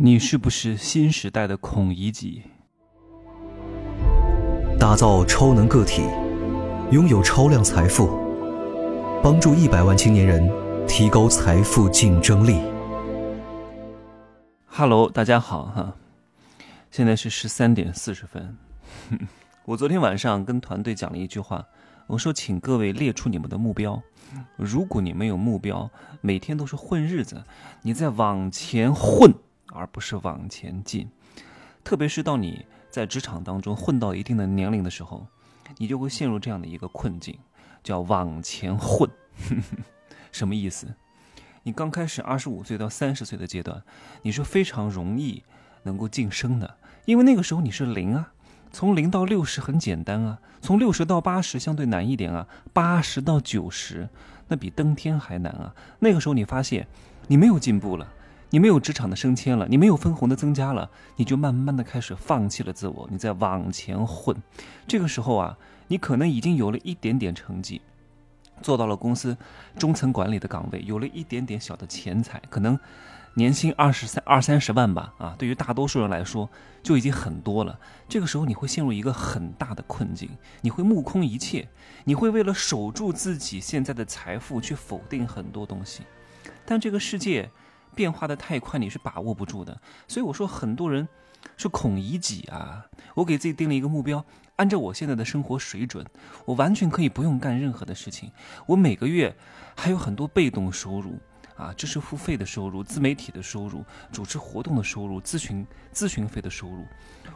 你是不是新时代的孔乙己？打造超能个体，拥有超量财富，帮助一百万青年人提高财富竞争力。Hello，大家好哈，现在是十三点四十分。我昨天晚上跟团队讲了一句话，我说，请各位列出你们的目标。如果你没有目标，每天都是混日子，你在往前混。而不是往前进，特别是到你在职场当中混到一定的年龄的时候，你就会陷入这样的一个困境，叫往前混。什么意思？你刚开始二十五岁到三十岁的阶段，你是非常容易能够晋升的，因为那个时候你是零啊，从零到六十很简单啊，从六十到八十相对难一点啊，八十到九十那比登天还难啊。那个时候你发现你没有进步了。你没有职场的升迁了，你没有分红的增加了，你就慢慢的开始放弃了自我，你在往前混。这个时候啊，你可能已经有了一点点成绩，做到了公司中层管理的岗位，有了一点点小的钱财，可能年薪二十三二三十万吧，啊，对于大多数人来说就已经很多了。这个时候你会陷入一个很大的困境，你会目空一切，你会为了守住自己现在的财富去否定很多东西，但这个世界。变化的太快，你是把握不住的。所以我说，很多人是孔乙己啊。我给自己定了一个目标，按照我现在的生活水准，我完全可以不用干任何的事情。我每个月还有很多被动收入啊，知识付费的收入、自媒体的收入、主持活动的收入、咨询咨询费的收入，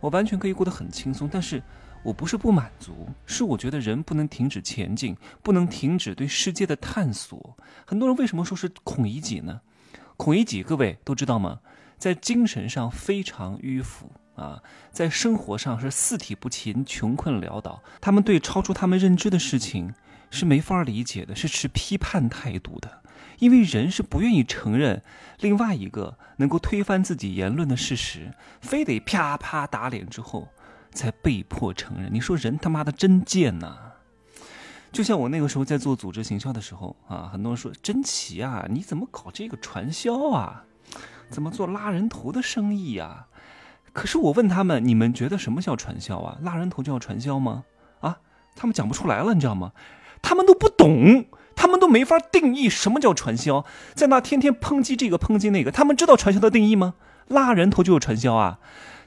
我完全可以过得很轻松。但是我不是不满足，是我觉得人不能停止前进，不能停止对世界的探索。很多人为什么说是孔乙己呢？孔乙己，各位都知道吗？在精神上非常迂腐啊，在生活上是四体不勤、穷困潦倒。他们对超出他们认知的事情是没法理解的，是持批判态度的。因为人是不愿意承认另外一个能够推翻自己言论的事实，非得啪啪打脸之后才被迫承认。你说人他妈的真贱呐！就像我那个时候在做组织行销的时候啊，很多人说真奇啊，你怎么搞这个传销啊？怎么做拉人头的生意啊？可是我问他们，你们觉得什么叫传销啊？拉人头就叫传销吗？啊，他们讲不出来了，你知道吗？他们都不懂，他们都没法定义什么叫传销，在那天天抨击这个抨击那个，他们知道传销的定义吗？拉人头就是传销啊？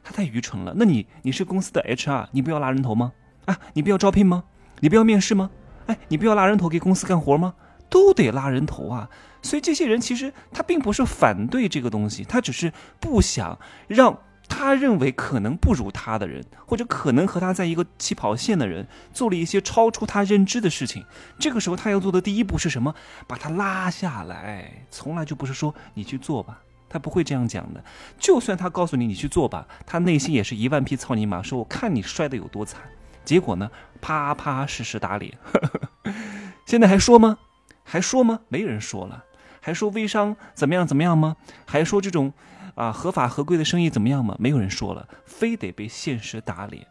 他太愚蠢了。那你你是公司的 HR，你不要拉人头吗？啊，你不要招聘吗？你不要面试吗？哎，你不要拉人头给公司干活吗？都得拉人头啊！所以这些人其实他并不是反对这个东西，他只是不想让他认为可能不如他的人，或者可能和他在一个起跑线的人做了一些超出他认知的事情。这个时候他要做的第一步是什么？把他拉下来。从来就不是说你去做吧，他不会这样讲的。就算他告诉你你去做吧，他内心也是一万匹草泥马，说我看你摔得有多惨。结果呢？啪啪实实打脸。现在还说吗？还说吗？没人说了。还说微商怎么样怎么样吗？还说这种啊合法合规的生意怎么样吗？没有人说了，非得被现实打脸。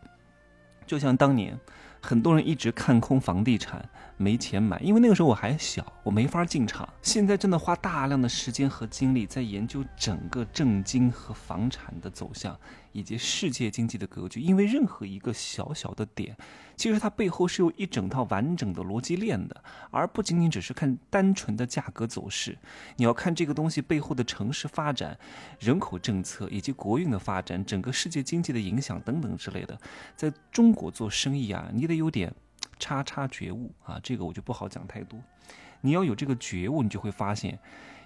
就像当年。很多人一直看空房地产，没钱买，因为那个时候我还小，我没法进场。现在真的花大量的时间和精力在研究整个政经和房产的走向，以及世界经济的格局。因为任何一个小小的点，其实它背后是有一整套完整的逻辑链的，而不仅仅只是看单纯的价格走势。你要看这个东西背后的城市发展、人口政策以及国运的发展、整个世界经济的影响等等之类的。在中国做生意啊，你。得有点叉叉觉悟啊，这个我就不好讲太多。你要有这个觉悟，你就会发现，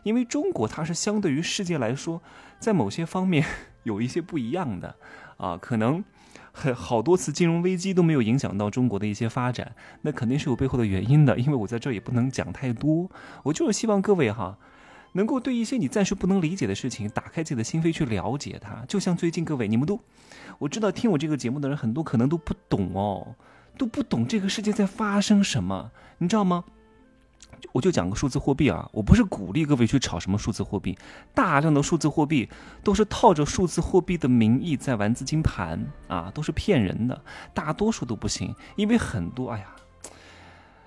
因为中国它是相对于世界来说，在某些方面 有一些不一样的啊，可能很好多次金融危机都没有影响到中国的一些发展，那肯定是有背后的原因的。因为我在这儿也不能讲太多，我就是希望各位哈，能够对一些你暂时不能理解的事情，打开自己的心扉去了解它。就像最近各位，你们都我知道听我这个节目的人很多，可能都不懂哦。都不懂这个世界在发生什么，你知道吗？我就讲个数字货币啊，我不是鼓励各位去炒什么数字货币，大量的数字货币都是套着数字货币的名义在玩资金盘啊，都是骗人的，大多数都不行，因为很多，哎呀，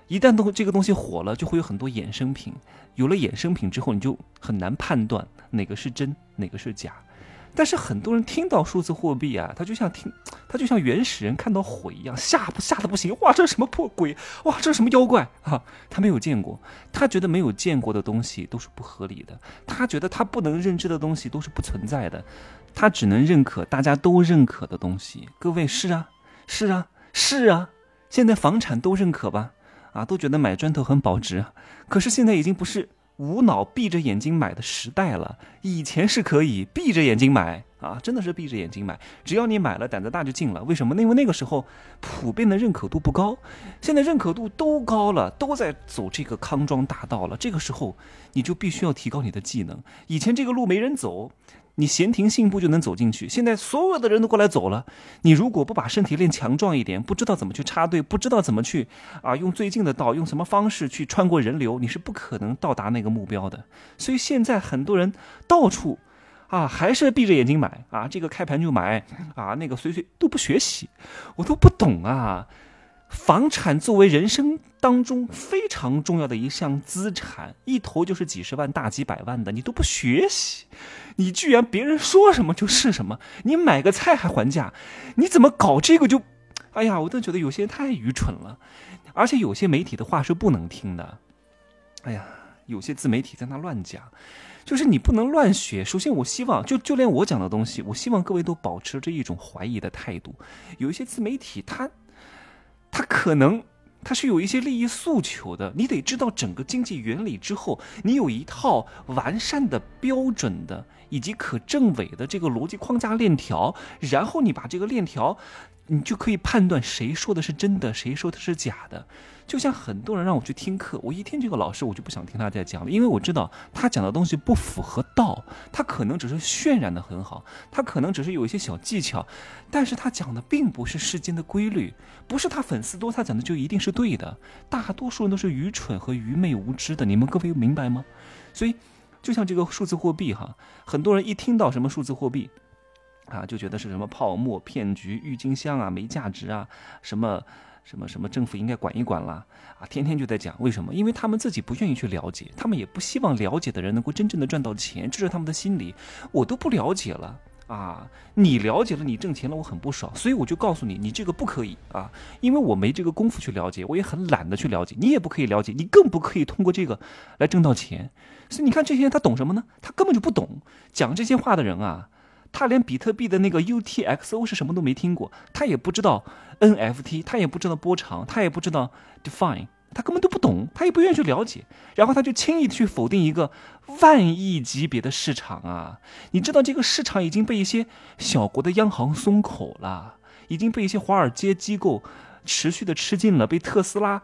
一旦都这个东西火了，就会有很多衍生品，有了衍生品之后，你就很难判断哪个是真，哪个是假。但是很多人听到数字货币啊，他就像听，他就像原始人看到火一样，吓不吓得不行？哇，这是什么破鬼？哇，这是什么妖怪啊？他没有见过，他觉得没有见过的东西都是不合理的，他觉得他不能认知的东西都是不存在的，他只能认可大家都认可的东西。各位是啊，是啊，是啊，现在房产都认可吧？啊，都觉得买砖头很保值，可是现在已经不是。无脑闭着眼睛买的时代了，以前是可以闭着眼睛买啊，真的是闭着眼睛买，只要你买了，胆子大就进了。为什么？因为那个时候普遍的认可度不高，现在认可度都高了，都在走这个康庄大道了。这个时候你就必须要提高你的技能。以前这个路没人走。你闲庭信步就能走进去，现在所有的人都过来走了。你如果不把身体练强壮一点，不知道怎么去插队，不知道怎么去啊，用最近的道，用什么方式去穿过人流，你是不可能到达那个目标的。所以现在很多人到处啊，还是闭着眼睛买啊，这个开盘就买啊，那个随随都不学习，我都不懂啊。房产作为人生当中非常重要的一项资产，一投就是几十万、大几百万的，你都不学习，你居然别人说什么就是什么，你买个菜还还价，你怎么搞这个就，哎呀，我都觉得有些人太愚蠢了，而且有些媒体的话是不能听的，哎呀，有些自媒体在那乱讲，就是你不能乱学。首先，我希望就就连我讲的东西，我希望各位都保持着一种怀疑的态度。有一些自媒体他。他可能他是有一些利益诉求的，你得知道整个经济原理之后，你有一套完善的标准的以及可证伪的这个逻辑框架链条，然后你把这个链条。你就可以判断谁说的是真的，谁说的是假的。就像很多人让我去听课，我一听这个老师，我就不想听他在讲了，因为我知道他讲的东西不符合道，他可能只是渲染的很好，他可能只是有一些小技巧，但是他讲的并不是世间的规律，不是他粉丝多他讲的就一定是对的。大多数人都是愚蠢和愚昧无知的，你们各位明白吗？所以，就像这个数字货币哈，很多人一听到什么数字货币。啊，就觉得是什么泡沫骗局、郁金香啊，没价值啊，什么什么什么政府应该管一管啦，啊，天天就在讲为什么？因为他们自己不愿意去了解，他们也不希望了解的人能够真正的赚到钱，这是他们的心理。我都不了解了啊，你了解了，你挣钱了，我很不爽，所以我就告诉你，你这个不可以啊，因为我没这个功夫去了解，我也很懒得去了解，你也不可以了解，你更不可以通过这个来挣到钱。所以你看这些人他懂什么呢？他根本就不懂，讲这些话的人啊。他连比特币的那个 UTXO 是什么都没听过，他也不知道 NFT，他也不知道波长，他也不知道 Define，他根本都不懂，他也不愿意去了解，然后他就轻易的去否定一个万亿级别的市场啊！你知道这个市场已经被一些小国的央行松口了，已经被一些华尔街机构持续的吃进了，被特斯拉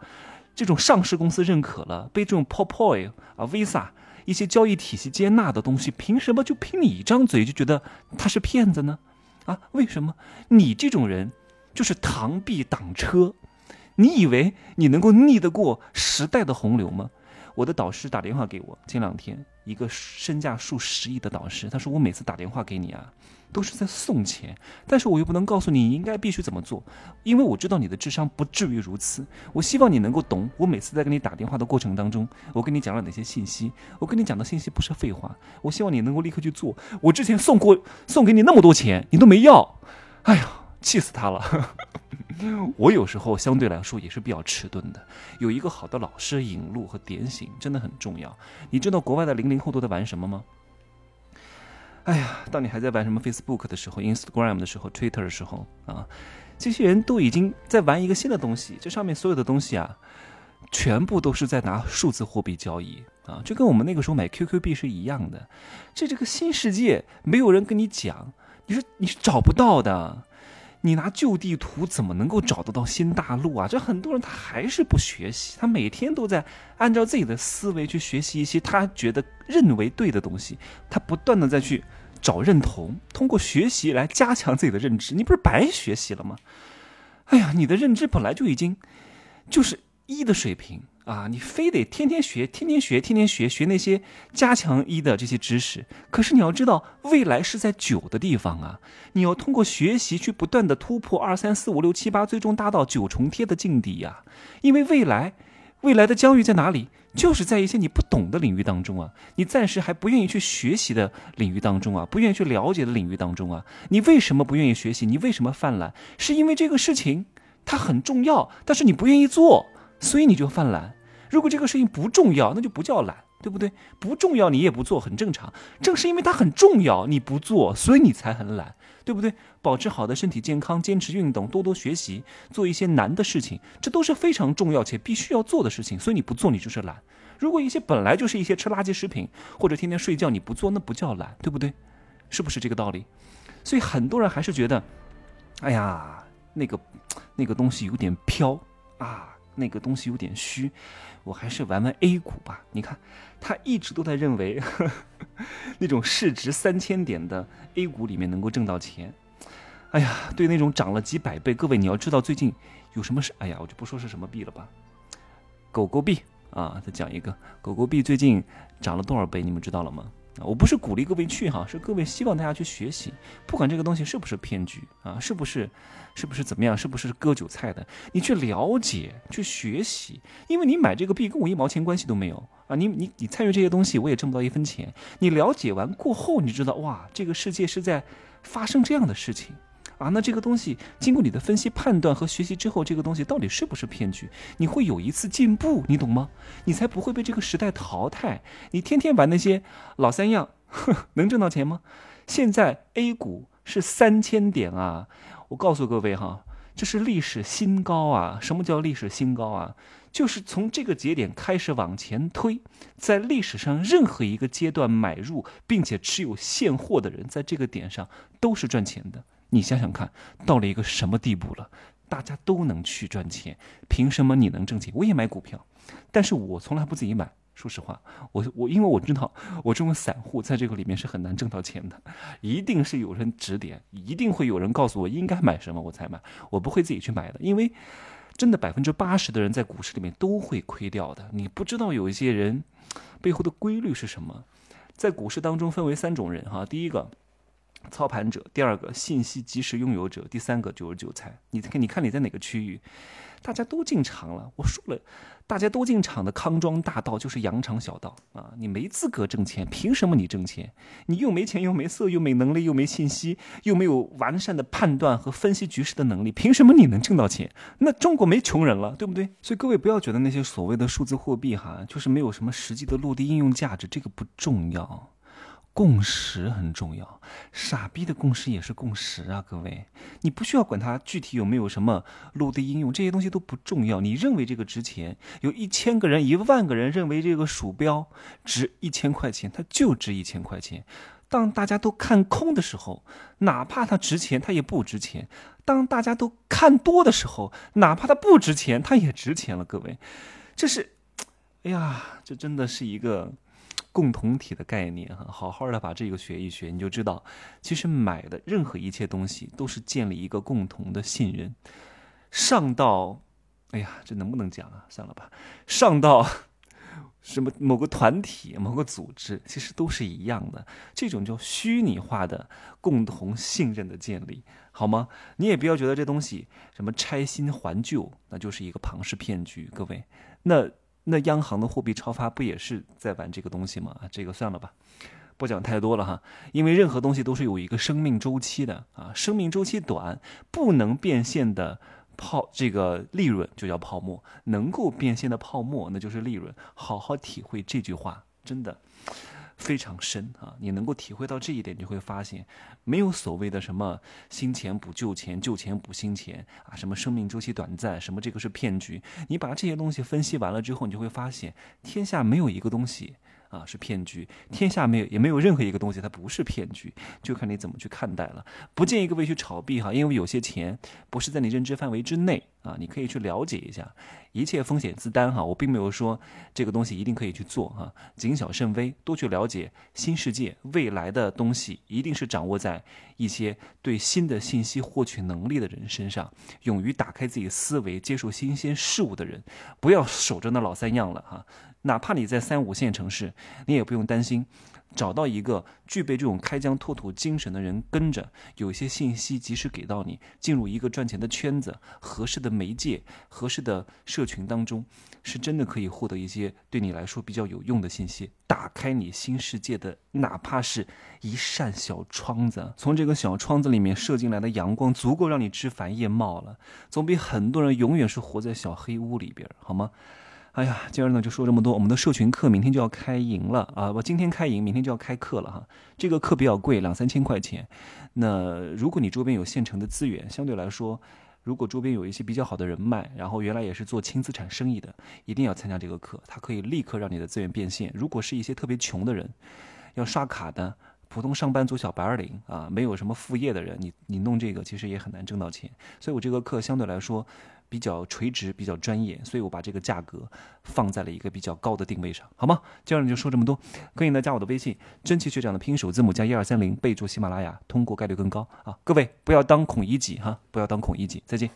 这种上市公司认可了，被这种 POPOY 啊 Visa。一些交易体系接纳的东西，凭什么就凭你一张嘴就觉得他是骗子呢？啊，为什么？你这种人就是螳臂挡车，你以为你能够逆得过时代的洪流吗？我的导师打电话给我，前两天一个身价数十亿的导师，他说我每次打电话给你啊。都是在送钱，但是我又不能告诉你应该必须怎么做，因为我知道你的智商不至于如此。我希望你能够懂，我每次在跟你打电话的过程当中，我跟你讲了哪些信息，我跟你讲的信息不是废话。我希望你能够立刻去做。我之前送过送给你那么多钱，你都没要，哎呀，气死他了。我有时候相对来说也是比较迟钝的，有一个好的老师引路和点醒真的很重要。你知道国外的零零后都在玩什么吗？哎呀，当你还在玩什么 Facebook 的时候，Instagram 的时候，Twitter 的时候啊，这些人都已经在玩一个新的东西。这上面所有的东西啊，全部都是在拿数字货币交易啊，就跟我们那个时候买 QQ 币是一样的。这这个新世界，没有人跟你讲，你是你是找不到的。你拿旧地图怎么能够找得到新大陆啊？这很多人他还是不学习，他每天都在按照自己的思维去学习一些他觉得认为对的东西，他不断的在去找认同，通过学习来加强自己的认知，你不是白学习了吗？哎呀，你的认知本来就已经就是一的水平。啊，你非得天天学，天天学，天天学，学那些加强一的这些知识。可是你要知道，未来是在九的地方啊！你要通过学习去不断的突破二三四五六七八，最终达到九重天的境地呀！因为未来，未来的疆域在哪里？就是在一些你不懂的领域当中啊，你暂时还不愿意去学习的领域当中啊，不愿意去了解的领域当中啊，你为什么不愿意学习？你为什么犯懒？是因为这个事情它很重要，但是你不愿意做，所以你就犯懒。如果这个事情不重要，那就不叫懒，对不对？不重要你也不做，很正常。正是因为它很重要，你不做，所以你才很懒，对不对？保持好的身体健康，坚持运动，多多学习，做一些难的事情，这都是非常重要且必须要做的事情。所以你不做，你就是懒。如果一些本来就是一些吃垃圾食品或者天天睡觉，你不做，那不叫懒，对不对？是不是这个道理？所以很多人还是觉得，哎呀，那个那个东西有点飘啊，那个东西有点虚。我还是玩玩 A 股吧。你看，他一直都在认为 那种市值三千点的 A 股里面能够挣到钱。哎呀，对那种涨了几百倍，各位你要知道最近有什么事？哎呀，我就不说是什么币了吧。狗狗币啊，再讲一个狗狗币最近涨了多少倍？你们知道了吗？我不是鼓励各位去哈，是各位希望大家去学习，不管这个东西是不是骗局啊，是不是，是不是怎么样，是不是割韭菜的，你去了解，去学习，因为你买这个币跟我一毛钱关系都没有啊，你你你参与这些东西，我也挣不到一分钱。你了解完过后，你知道哇，这个世界是在发生这样的事情。啊，那这个东西经过你的分析、判断和学习之后，这个东西到底是不是骗局？你会有一次进步，你懂吗？你才不会被这个时代淘汰。你天天玩那些老三样，能挣到钱吗？现在 A 股是三千点啊！我告诉各位哈，这是历史新高啊！什么叫历史新高啊？就是从这个节点开始往前推，在历史上任何一个阶段买入并且持有现货的人，在这个点上都是赚钱的。你想想看，到了一个什么地步了？大家都能去赚钱，凭什么你能挣钱？我也买股票，但是我从来不自己买。说实话，我我因为我知道，我这种散户在这个里面是很难挣到钱的，一定是有人指点，一定会有人告诉我应该买什么，我才买。我不会自己去买的，因为真的百分之八十的人在股市里面都会亏掉的。你不知道有一些人背后的规律是什么？在股市当中分为三种人哈，第一个。操盘者，第二个信息及时拥有者，第三个就是韭菜。你看，你看你在哪个区域？大家都进场了，我说了，大家都进场的康庄大道就是羊肠小道啊！你没资格挣钱，凭什么你挣钱？你又没钱，又没色，又没能力，又没信息，又没有完善的判断和分析局势的能力，凭什么你能挣到钱？那中国没穷人了，对不对？所以各位不要觉得那些所谓的数字货币哈，就是没有什么实际的落地应用价值，这个不重要。共识很重要，傻逼的共识也是共识啊！各位，你不需要管它具体有没有什么落地应用，这些东西都不重要。你认为这个值钱，有一千个人、一万个人认为这个鼠标值一千块钱，它就值一千块钱。当大家都看空的时候，哪怕它值钱，它也不值钱；当大家都看多的时候，哪怕它不值钱，它也值钱了。各位，这是，哎呀，这真的是一个。共同体的概念哈，好好的把这个学一学，你就知道，其实买的任何一切东西都是建立一个共同的信任。上到，哎呀，这能不能讲啊？算了吧。上到 什么某个团体、某个组织，其实都是一样的。这种叫虚拟化的共同信任的建立，好吗？你也不要觉得这东西什么拆新还旧，那就是一个庞氏骗局。各位，那。那央行的货币超发不也是在玩这个东西吗？啊，这个算了吧，不讲太多了哈。因为任何东西都是有一个生命周期的啊，生命周期短，不能变现的泡这个利润就叫泡沫，能够变现的泡沫那就是利润。好好体会这句话，真的。非常深啊！你能够体会到这一点，你会发现，没有所谓的什么新钱补旧钱、旧钱补新钱啊，什么生命周期短暂，什么这个是骗局。你把这些东西分析完了之后，你就会发现，天下没有一个东西。啊，是骗局！天下没有，也没有任何一个东西它不是骗局，就看你怎么去看待了。不建议各位去炒币哈，因为有些钱不是在你认知范围之内啊。你可以去了解一下，一切风险自担哈。我并没有说这个东西一定可以去做哈，谨小慎微，多去了解新世界未来的东西，一定是掌握在一些对新的信息获取能力的人身上，勇于打开自己思维、接受新鲜事物的人，不要守着那老三样了哈。哪怕你在三五线城市，你也不用担心。找到一个具备这种开疆拓土精神的人跟着，有一些信息及时给到你，进入一个赚钱的圈子，合适的媒介、合适的社群当中，是真的可以获得一些对你来说比较有用的信息，打开你新世界的，哪怕是一扇小窗子，从这个小窗子里面射进来的阳光，足够让你枝繁叶茂了，总比很多人永远是活在小黑屋里边好吗？哎呀，今儿呢就说这么多。我们的社群课明天就要开营了啊！我今天开营，明天就要开课了哈。这个课比较贵，两三千块钱。那如果你周边有现成的资源，相对来说，如果周边有一些比较好的人脉，然后原来也是做轻资产生意的，一定要参加这个课。它可以立刻让你的资源变现。如果是一些特别穷的人，要刷卡的普通上班族小白领啊，没有什么副业的人，你你弄这个其实也很难挣到钱。所以我这个课相对来说。比较垂直，比较专业，所以我把这个价格放在了一个比较高的定位上，好吗？今儿就说这么多，可以呢加我的微信，真奇学长的拼音首字母加一二三零，备注喜马拉雅，通过概率更高啊！各位不要当孔乙己哈，不要当孔乙己，再见。